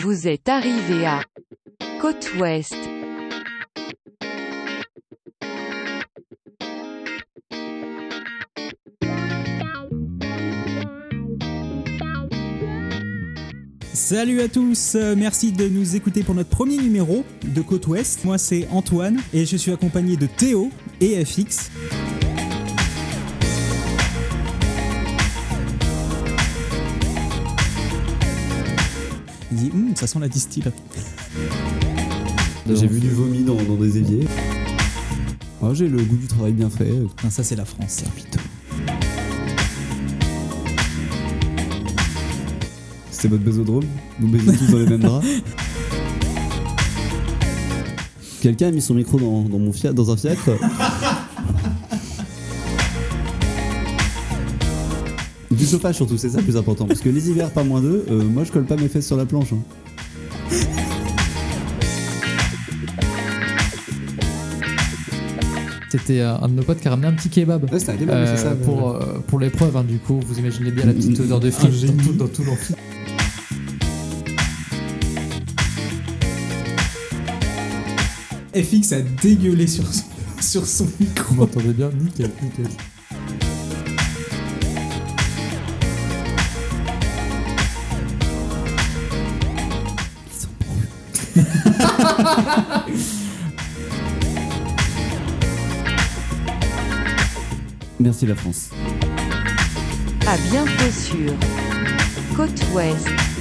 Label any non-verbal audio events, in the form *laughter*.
Vous êtes arrivé à Côte Ouest. Salut à tous, euh, merci de nous écouter pour notre premier numéro de Côte Ouest. Moi c'est Antoine et je suis accompagné de Théo et FX. Il dit Hum, ça sent la distille. J'ai vu du vomi dans, dans des éviers. Ah, j'ai le goût du travail bien fait. Non, ça c'est la France. ça. C'était votre bésodrome? Vous baisez tous dans les mêmes draps? *laughs* Quelqu'un a mis son micro dans, dans mon fiat, dans un fiacre? Du chauffage surtout, c'est ça le plus important. Parce que les hivers pas moins d'eux, euh, moi je colle pas mes fesses sur la planche. hein. C'était euh, un de nos potes qui a ramené un petit kebab. Ouais, c'était un kebab, euh, c'est ça. pour, euh, pour l'épreuve, hein, du coup, vous imaginez bien la petite odeur de frites dans tout, dans tout l'amphi. FX a dégueulé sur son, sur son Vous micro. m'entendez bien? Nickel, nickel. *laughs* Merci la France. À bientôt sur Côte Ouest.